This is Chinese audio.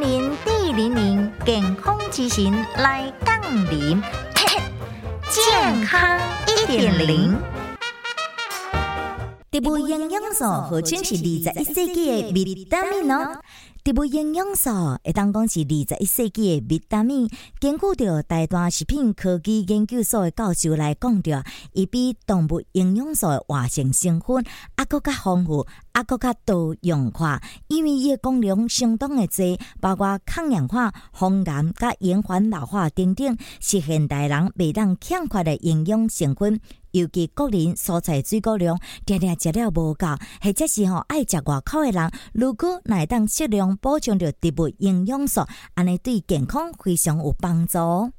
零零健康之行来杠铃，健康一点零。植物营养素号称是二十一世纪的维他命哦。植物营养素会当讲是二十一世纪的维他命。根据着台大食品科技研究所的教授来讲着，伊比动物营养素的活性成分还佫较丰富，还佫较多样化，因为伊的功能相当的多，包括抗氧化、防癌、甲延缓老化等等，是现代人未当欠缺的营养成分。尤其个人蔬菜水果量常常食了无够，或者是吼爱食外口的人，如果来当适量补充着植物营养素，安尼对健康非常有帮助。